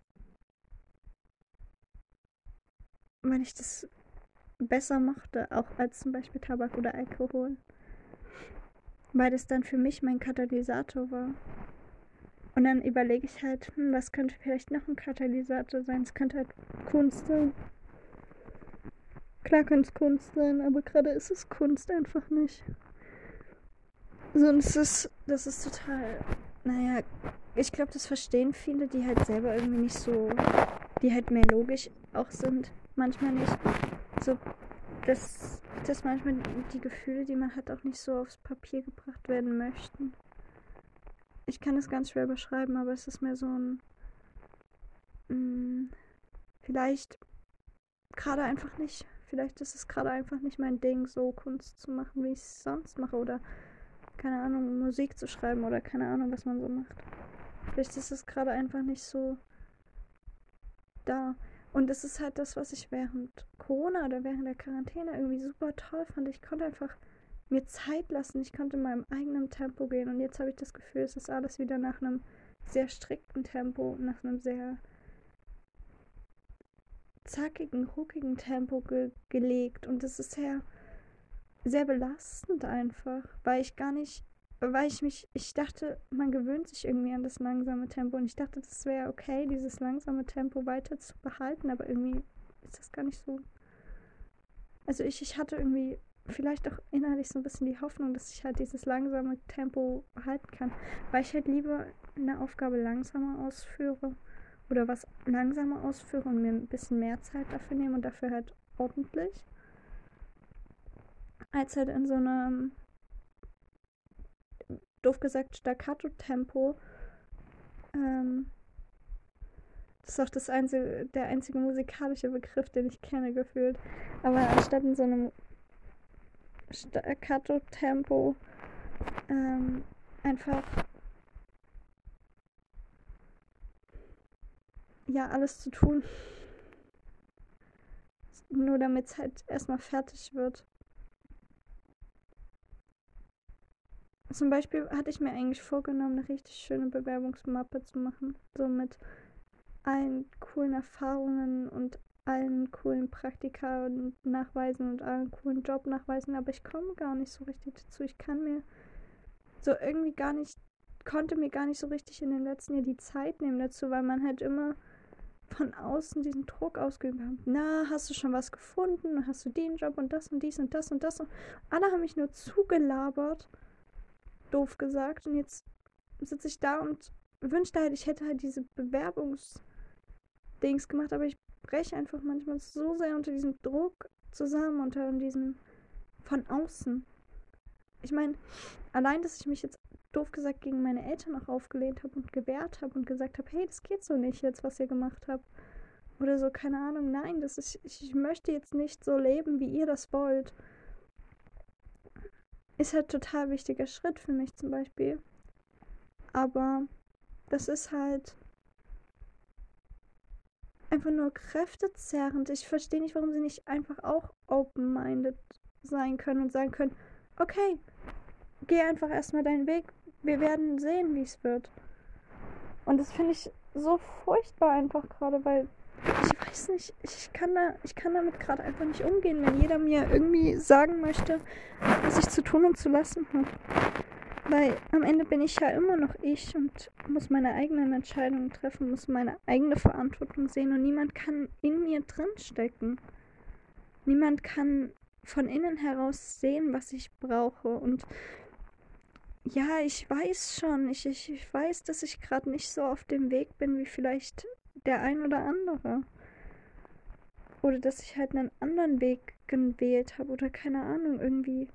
Weil ich das besser mochte, auch als zum Beispiel Tabak oder Alkohol. Weil das dann für mich mein Katalysator war. Und dann überlege ich halt, hm, was könnte vielleicht noch ein Katalysator sein? Es könnte halt Kunst sein. Klar könnte es Kunst sein, aber gerade ist es Kunst einfach nicht. Sonst ist, das ist total, naja, ich glaube, das verstehen viele, die halt selber irgendwie nicht so, die halt mehr logisch auch sind. Manchmal nicht so, dass, dass manchmal die Gefühle, die man hat, auch nicht so aufs Papier gebracht werden möchten. Ich kann das ganz schwer beschreiben, aber es ist mehr so ein. Mh, mm, vielleicht gerade einfach nicht. Vielleicht ist es gerade einfach nicht mein Ding, so Kunst zu machen, wie ich es sonst mache. Oder, keine Ahnung, Musik zu schreiben oder keine Ahnung, was man so macht. Vielleicht ist es gerade einfach nicht so da. Und das ist halt das, was ich während Corona oder während der Quarantäne irgendwie super toll fand. Ich konnte einfach mir Zeit lassen. Ich konnte in meinem eigenen Tempo gehen. Und jetzt habe ich das Gefühl, es ist alles wieder nach einem sehr strikten Tempo, nach einem sehr zackigen, ruckigen Tempo ge gelegt. Und das ist sehr, sehr belastend einfach, weil ich gar nicht weil ich mich, ich dachte, man gewöhnt sich irgendwie an das langsame Tempo und ich dachte, das wäre okay, dieses langsame Tempo weiter zu behalten, aber irgendwie ist das gar nicht so. Also ich, ich hatte irgendwie vielleicht auch innerlich so ein bisschen die Hoffnung, dass ich halt dieses langsame Tempo halten kann, weil ich halt lieber eine Aufgabe langsamer ausführe oder was langsamer ausführe und mir ein bisschen mehr Zeit dafür nehme und dafür halt ordentlich, als halt in so einem doof gesagt Staccato-Tempo. Ähm, das ist auch das einzige, der einzige musikalische Begriff, den ich kenne, gefühlt. Aber anstatt in so einem Staccato-Tempo ähm, einfach ja alles zu tun. Nur damit es halt erstmal fertig wird. Zum Beispiel hatte ich mir eigentlich vorgenommen, eine richtig schöne Bewerbungsmappe zu machen. So mit allen coolen Erfahrungen und allen coolen Praktika und Nachweisen und allen coolen Jobnachweisen, aber ich komme gar nicht so richtig dazu. Ich kann mir so irgendwie gar nicht, konnte mir gar nicht so richtig in den letzten Jahren die Zeit nehmen dazu, weil man halt immer von außen diesen Druck ausgeübt hat. Na, hast du schon was gefunden? Hast du den Job und das und dies und das und das? Und alle haben mich nur zugelabert doof gesagt. Und jetzt sitze ich da und wünschte halt, ich hätte halt diese Bewerbungsdings gemacht, aber ich breche einfach manchmal so sehr unter diesem Druck zusammen, unter diesem von außen. Ich meine, allein, dass ich mich jetzt doof gesagt gegen meine Eltern auch aufgelehnt habe und gewehrt habe und gesagt habe, hey, das geht so nicht jetzt, was ihr gemacht habt. Oder so, keine Ahnung, nein, das ist, ich, ich möchte jetzt nicht so leben, wie ihr das wollt ist halt total wichtiger Schritt für mich zum Beispiel. Aber das ist halt einfach nur kräftezerrend. Ich verstehe nicht, warum sie nicht einfach auch open-minded sein können und sagen können, okay, geh einfach erstmal deinen Weg. Wir werden sehen, wie es wird. Und das finde ich so furchtbar einfach gerade, weil ich weiß nicht, ich kann, da, ich kann damit gerade einfach nicht umgehen, wenn jeder mir irgendwie sagen möchte, was ich zu tun und zu lassen habe. Weil am Ende bin ich ja immer noch ich und muss meine eigenen Entscheidungen treffen, muss meine eigene Verantwortung sehen und niemand kann in mir drinstecken. Niemand kann von innen heraus sehen, was ich brauche. Und ja, ich weiß schon, ich, ich, ich weiß, dass ich gerade nicht so auf dem Weg bin wie vielleicht der ein oder andere. Oder dass ich halt einen anderen Weg gewählt habe oder keine Ahnung, irgendwie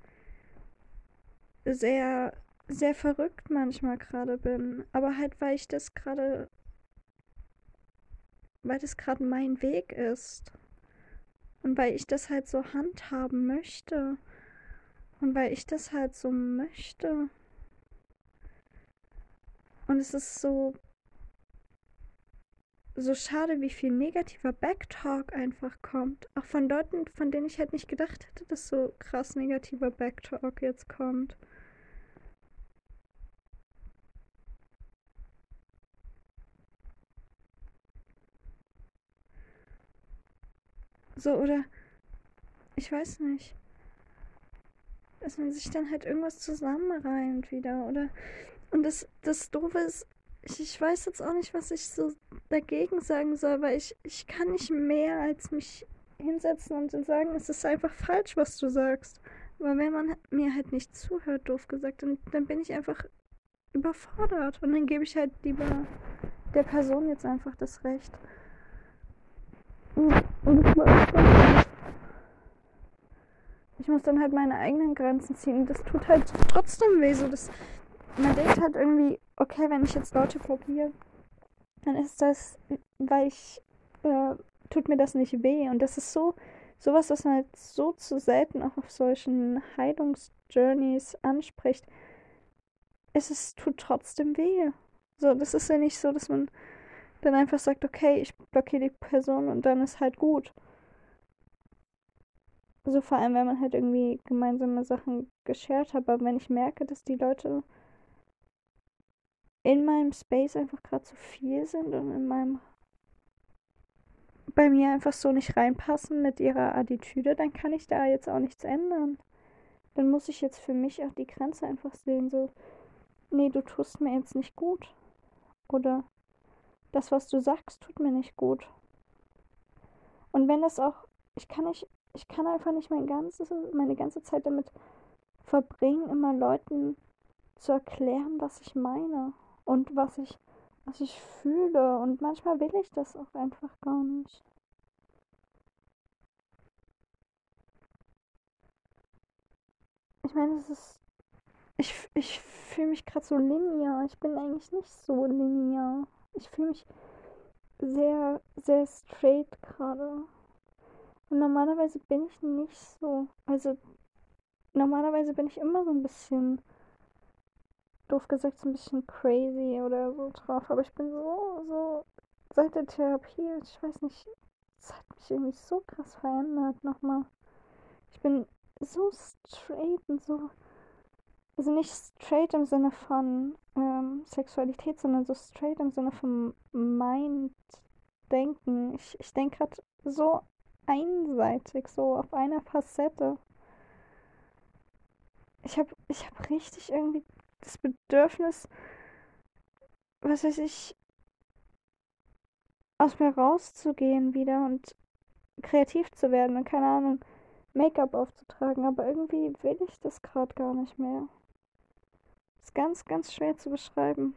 sehr sehr verrückt manchmal gerade bin. Aber halt, weil ich das gerade, weil das gerade mein Weg ist. Und weil ich das halt so handhaben möchte. Und weil ich das halt so möchte. Und es ist so, so schade, wie viel negativer Backtalk einfach kommt. Auch von Leuten, von denen ich halt nicht gedacht hätte, dass so krass negativer Backtalk jetzt kommt. So, oder ich weiß nicht. Dass man sich dann halt irgendwas zusammenreimt wieder, oder? Und das, das Doofe ist, ich, ich weiß jetzt auch nicht, was ich so dagegen sagen soll, weil ich, ich kann nicht mehr als mich hinsetzen und sagen, es ist einfach falsch, was du sagst. Aber wenn man mir halt nicht zuhört, doof gesagt, dann, dann bin ich einfach überfordert. Und dann gebe ich halt lieber der Person jetzt einfach das Recht. Und ich muss, ich muss dann halt meine eigenen Grenzen ziehen. Das tut halt trotzdem weh. So, das, man denkt halt irgendwie, okay, wenn ich jetzt Leute blockiere, dann ist das, weil ich, äh, tut mir das nicht weh. Und das ist so, sowas, was man halt so zu selten auch auf solchen Heilungsjourneys anspricht. Es ist, tut trotzdem weh. So, das ist ja nicht so, dass man dann einfach sagt, okay, ich blockiere die Person und dann ist halt gut. Also vor allem, wenn man halt irgendwie gemeinsame Sachen geshared hat, aber wenn ich merke, dass die Leute in meinem Space einfach gerade zu viel sind und in meinem bei mir einfach so nicht reinpassen mit ihrer Attitüde, dann kann ich da jetzt auch nichts ändern. Dann muss ich jetzt für mich auch die Grenze einfach sehen, so, nee, du tust mir jetzt nicht gut. Oder das, was du sagst, tut mir nicht gut. Und wenn das auch, ich kann nicht, ich kann einfach nicht mein ganzes, meine ganze Zeit damit verbringen, immer Leuten zu erklären, was ich meine und was ich, was ich fühle. Und manchmal will ich das auch einfach gar nicht. Ich meine, es ist. Ich, ich fühle mich gerade so linear. Ich bin eigentlich nicht so linear ich fühle mich sehr, sehr straight gerade. Und normalerweise bin ich nicht so. Also, normalerweise bin ich immer so ein bisschen, doof gesagt, so ein bisschen crazy oder so drauf. Aber ich bin so, so, seit der Therapie, ich weiß nicht, es hat mich irgendwie so krass verändert nochmal. Ich bin so straight und so also nicht straight im Sinne von ähm, Sexualität, sondern so straight im Sinne von Mind-Denken. Ich, ich denke gerade so einseitig, so auf einer Facette. Ich habe ich hab richtig irgendwie das Bedürfnis, was weiß ich, aus mir rauszugehen wieder und kreativ zu werden und keine Ahnung, Make-up aufzutragen, aber irgendwie will ich das gerade gar nicht mehr. Ist ganz, ganz schwer zu beschreiben.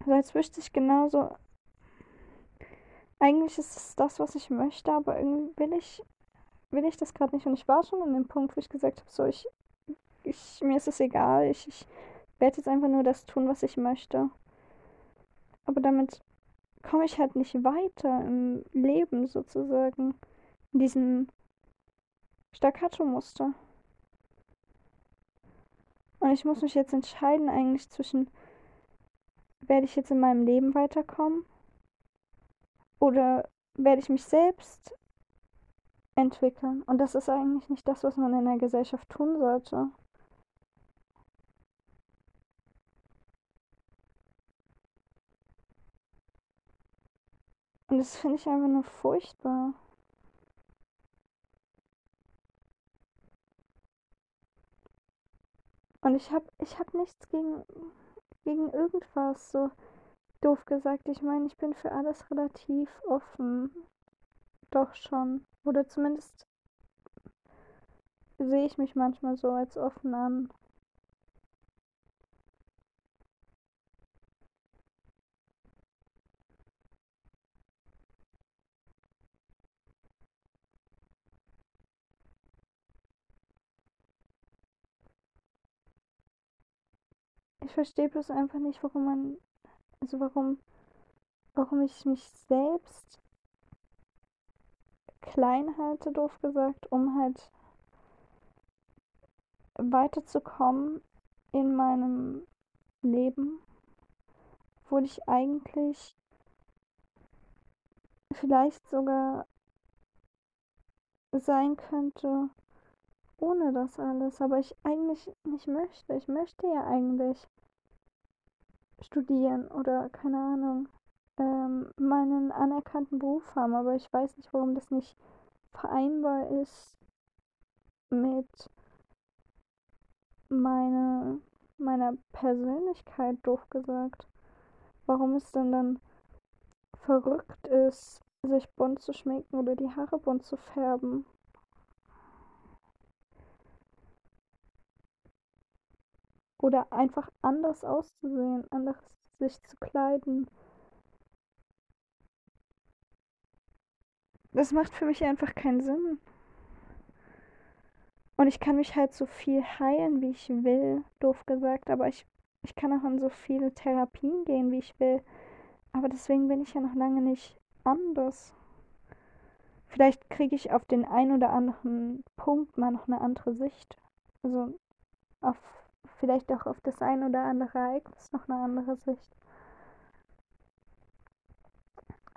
Also als wüsste ich genauso. Eigentlich ist es das, was ich möchte, aber irgendwie will ich, will ich das gerade nicht. Und ich war schon an dem Punkt, wo ich gesagt habe, so, ich, ich, mir ist es egal, ich, ich werde jetzt einfach nur das tun, was ich möchte. Aber damit komme ich halt nicht weiter im Leben sozusagen. In diesem Staccato-Muster. Und ich muss mich jetzt entscheiden eigentlich zwischen, werde ich jetzt in meinem Leben weiterkommen oder werde ich mich selbst entwickeln. Und das ist eigentlich nicht das, was man in der Gesellschaft tun sollte. Und das finde ich einfach nur furchtbar. Und ich habe ich hab nichts gegen, gegen irgendwas, so doof gesagt. Ich meine, ich bin für alles relativ offen. Doch schon. Oder zumindest sehe ich mich manchmal so als offen an. Ich verstehe bloß einfach nicht, warum man, also warum, warum ich mich selbst klein halte, doof gesagt, um halt weiterzukommen in meinem Leben, obwohl ich eigentlich vielleicht sogar sein könnte ohne das alles, aber ich eigentlich nicht möchte. Ich möchte ja eigentlich studieren oder keine Ahnung, ähm, meinen anerkannten Beruf haben, aber ich weiß nicht, warum das nicht vereinbar ist mit meine, meiner Persönlichkeit, doof gesagt. Warum es denn dann verrückt ist, sich bunt zu schminken oder die Haare bunt zu färben. Oder einfach anders auszusehen, anders sich zu kleiden. Das macht für mich einfach keinen Sinn. Und ich kann mich halt so viel heilen, wie ich will, doof gesagt, aber ich, ich kann auch in so viele Therapien gehen, wie ich will. Aber deswegen bin ich ja noch lange nicht anders. Vielleicht kriege ich auf den ein oder anderen Punkt mal noch eine andere Sicht. Also auf vielleicht auch auf das ein oder andere Ereignis noch eine andere Sicht.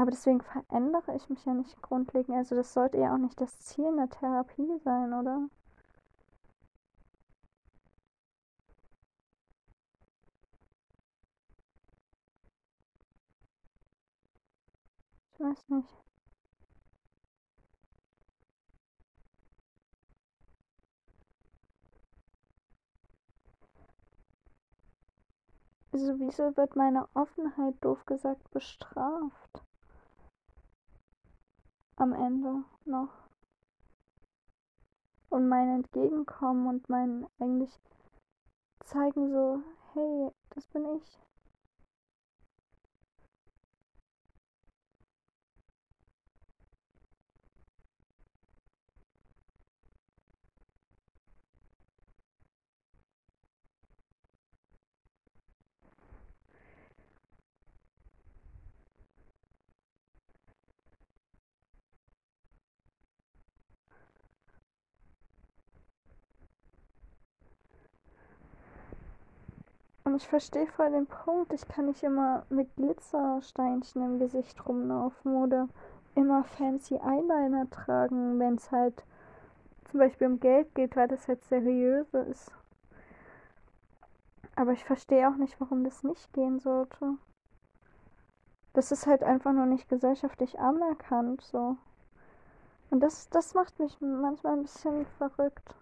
Aber deswegen verändere ich mich ja nicht grundlegend. Also das sollte ja auch nicht das Ziel einer Therapie sein, oder? Ich weiß nicht. Also wieso wird meine Offenheit doof gesagt bestraft? Am Ende noch. Und mein Entgegenkommen und mein eigentlich zeigen so, hey, das bin ich. Und ich verstehe voll den Punkt. Ich kann nicht immer mit Glitzersteinchen im Gesicht rumlaufen oder immer fancy Eyeliner tragen, wenn es halt zum Beispiel um Geld geht, weil das halt seriös ist. Aber ich verstehe auch nicht, warum das nicht gehen sollte. Das ist halt einfach nur nicht gesellschaftlich anerkannt, so. Und das, das macht mich manchmal ein bisschen verrückt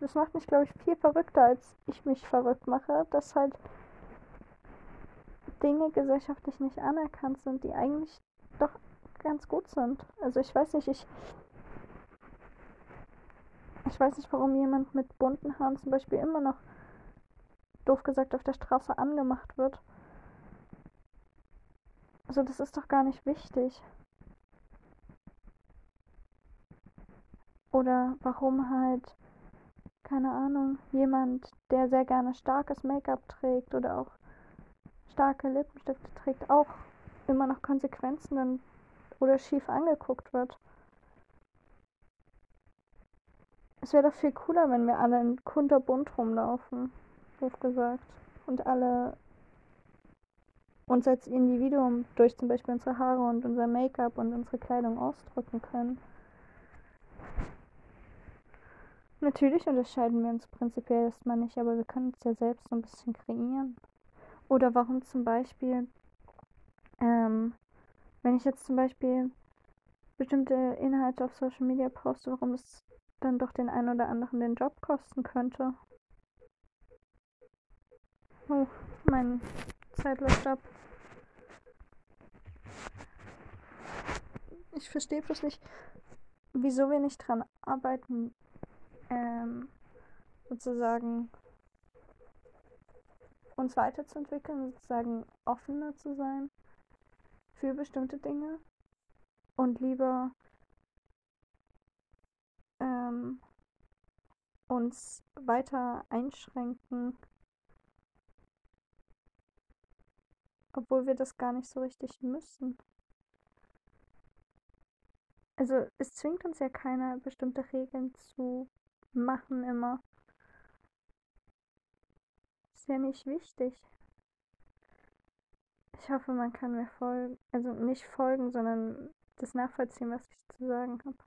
das macht mich, glaube ich, viel verrückter, als ich mich verrückt mache, dass halt Dinge gesellschaftlich nicht anerkannt sind, die eigentlich doch ganz gut sind. Also ich weiß nicht, ich ich weiß nicht, warum jemand mit bunten Haaren zum Beispiel immer noch doof gesagt auf der Straße angemacht wird. Also das ist doch gar nicht wichtig. Oder warum halt keine Ahnung, jemand, der sehr gerne starkes Make-up trägt oder auch starke Lippenstifte trägt, auch immer noch Konsequenzen oder schief angeguckt wird. Es wäre doch viel cooler, wenn wir alle in kunterbunt rumlaufen, doof gesagt. Und alle uns als Individuum durch zum Beispiel unsere Haare und unser Make-up und unsere Kleidung ausdrücken können. Natürlich unterscheiden wir uns prinzipiell erstmal nicht, aber wir können uns ja selbst so ein bisschen kreieren. Oder warum zum Beispiel, ähm, wenn ich jetzt zum Beispiel bestimmte Inhalte auf Social Media poste, warum es dann doch den einen oder anderen den Job kosten könnte. Oh, mein Zeit läuft ab. Ich verstehe bloß nicht, wieso wir nicht dran arbeiten, ähm, sozusagen uns weiterzuentwickeln, sozusagen offener zu sein für bestimmte Dinge und lieber ähm, uns weiter einschränken, obwohl wir das gar nicht so richtig müssen. Also es zwingt uns ja keiner, bestimmte Regeln zu machen immer. Ist ja nicht wichtig. Ich hoffe, man kann mir folgen, also nicht folgen, sondern das nachvollziehen, was ich zu sagen habe.